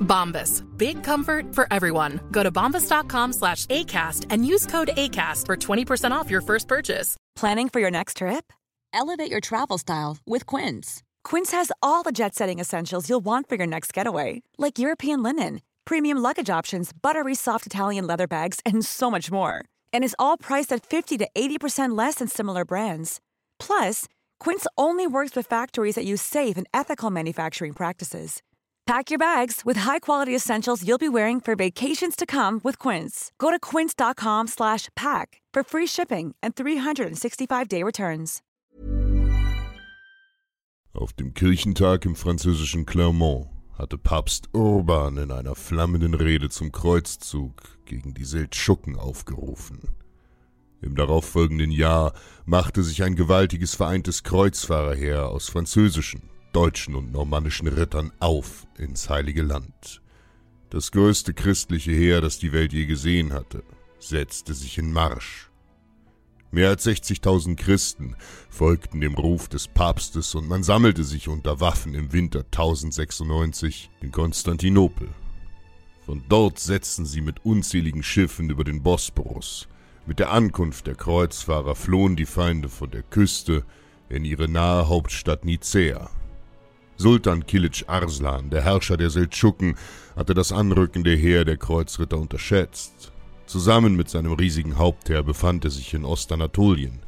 Bombas. Big comfort for everyone. Go to bombas.com slash ACAST and use code ACAST for 20% off your first purchase. Planning for your next trip? Elevate your travel style with Quince. Quince has all the jet setting essentials you'll want for your next getaway, like European linen, premium luggage options, buttery soft Italian leather bags, and so much more. And is all priced at 50 to 80% less than similar brands. Plus, Quince only works with factories that use safe and ethical manufacturing practices. Pack your bags with high-quality essentials you'll be wearing for vacations to come with Quince. Go to quince.com slash pack for free shipping and 365-day returns. Auf dem Kirchentag im französischen Clermont hatte Papst Urban in einer flammenden Rede zum Kreuzzug gegen die Seldschuken aufgerufen. Im darauffolgenden Jahr machte sich ein gewaltiges vereintes Kreuzfahrerheer aus französischen, deutschen und normannischen Rittern auf ins Heilige Land. Das größte christliche Heer, das die Welt je gesehen hatte, setzte sich in Marsch. Mehr als 60.000 Christen folgten dem Ruf des Papstes und man sammelte sich unter Waffen im Winter 1096 in Konstantinopel. Von dort setzten sie mit unzähligen Schiffen über den Bosporus. Mit der Ankunft der Kreuzfahrer flohen die Feinde von der Küste in ihre nahe Hauptstadt Nicäa. Sultan Kilic Arslan, der Herrscher der Seldschuken, hatte das anrückende Heer der Kreuzritter unterschätzt. Zusammen mit seinem riesigen Hauptheer befand er sich in Ostanatolien.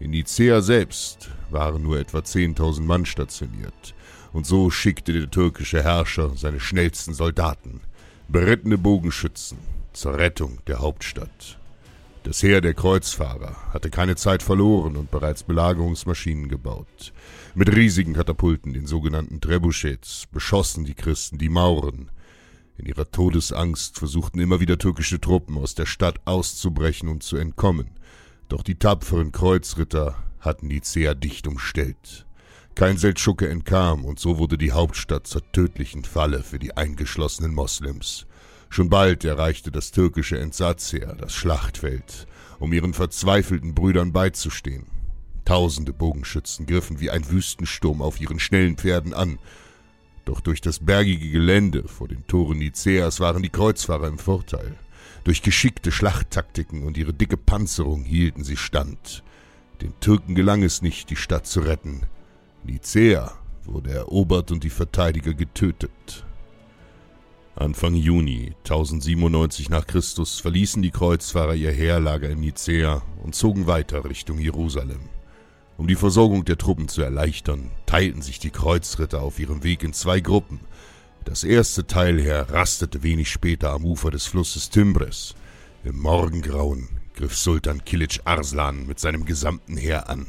In Nicäa selbst waren nur etwa 10.000 Mann stationiert. Und so schickte der türkische Herrscher seine schnellsten Soldaten, berittene Bogenschützen, zur Rettung der Hauptstadt. Das Heer der Kreuzfahrer hatte keine Zeit verloren und bereits Belagerungsmaschinen gebaut. Mit riesigen Katapulten, den sogenannten Trebuchets, beschossen die Christen die Mauren. In ihrer Todesangst versuchten immer wieder türkische Truppen aus der Stadt auszubrechen und zu entkommen. Doch die tapferen Kreuzritter hatten Nicea dicht umstellt. Kein Seldschuke entkam und so wurde die Hauptstadt zur tödlichen Falle für die eingeschlossenen Moslems. Schon bald erreichte das türkische Entsatzheer das Schlachtfeld, um ihren verzweifelten Brüdern beizustehen. Tausende Bogenschützen griffen wie ein Wüstensturm auf ihren schnellen Pferden an. Doch durch das bergige Gelände vor den Toren Niceas waren die Kreuzfahrer im Vorteil. Durch geschickte Schlachttaktiken und ihre dicke Panzerung hielten sie stand. Den Türken gelang es nicht, die Stadt zu retten. Nicea wurde erobert und die Verteidiger getötet. Anfang Juni 1097 nach Christus verließen die Kreuzfahrer ihr Heerlager in Nicea und zogen weiter Richtung Jerusalem. Um die Versorgung der Truppen zu erleichtern, teilten sich die Kreuzritter auf ihrem Weg in zwei Gruppen. Das erste Teilheer rastete wenig später am Ufer des Flusses Timbres. Im Morgengrauen griff Sultan Kilic Arslan mit seinem gesamten Heer an.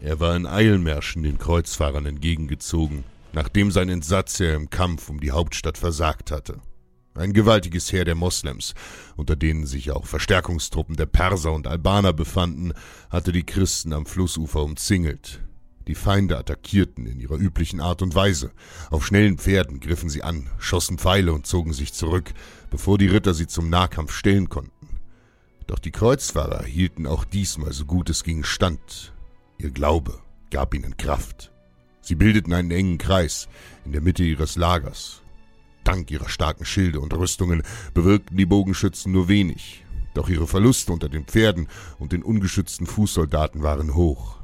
Er war in Eilmärschen den Kreuzfahrern entgegengezogen, nachdem sein Entsatzheer im Kampf um die Hauptstadt versagt hatte. Ein gewaltiges Heer der Moslems, unter denen sich auch Verstärkungstruppen der Perser und Albaner befanden, hatte die Christen am Flussufer umzingelt. Die Feinde attackierten in ihrer üblichen Art und Weise. Auf schnellen Pferden griffen sie an, schossen Pfeile und zogen sich zurück, bevor die Ritter sie zum Nahkampf stellen konnten. Doch die Kreuzfahrer hielten auch diesmal so gut es ging stand. Ihr Glaube gab ihnen Kraft. Sie bildeten einen engen Kreis in der Mitte ihres Lagers. Dank ihrer starken Schilde und Rüstungen bewirkten die Bogenschützen nur wenig, doch ihre Verluste unter den Pferden und den ungeschützten Fußsoldaten waren hoch.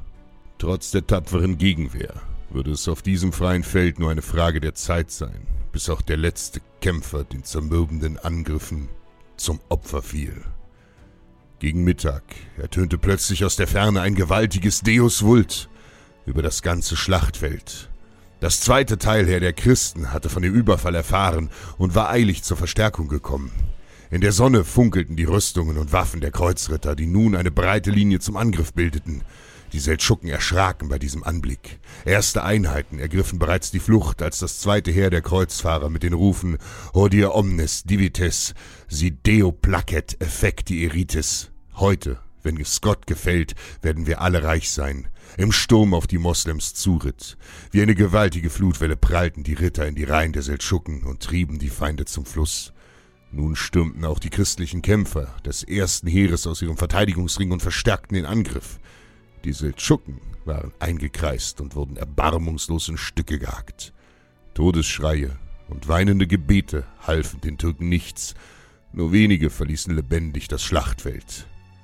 Trotz der tapferen Gegenwehr würde es auf diesem freien Feld nur eine Frage der Zeit sein, bis auch der letzte Kämpfer den zermürbenden Angriffen zum Opfer fiel. Gegen Mittag ertönte plötzlich aus der Ferne ein gewaltiges Deus Vult über das ganze Schlachtfeld. Das zweite Teilheer der Christen hatte von dem Überfall erfahren und war eilig zur Verstärkung gekommen. In der Sonne funkelten die Rüstungen und Waffen der Kreuzritter, die nun eine breite Linie zum Angriff bildeten. Die Seldschuken erschraken bei diesem Anblick. Erste Einheiten ergriffen bereits die Flucht, als das zweite Heer der Kreuzfahrer mit den Rufen Hodie omnes divites, si deo placet effecti eritis. Heute, wenn es Gott gefällt, werden wir alle reich sein. Im Sturm auf die Moslems zuritt. Wie eine gewaltige Flutwelle prallten die Ritter in die Reihen der Seldschuken und trieben die Feinde zum Fluss. Nun stürmten auch die christlichen Kämpfer des ersten Heeres aus ihrem Verteidigungsring und verstärkten den Angriff. Die Seldschuken waren eingekreist und wurden erbarmungslos in Stücke gehackt. Todesschreie und weinende Gebete halfen den Türken nichts, nur wenige verließen lebendig das Schlachtfeld.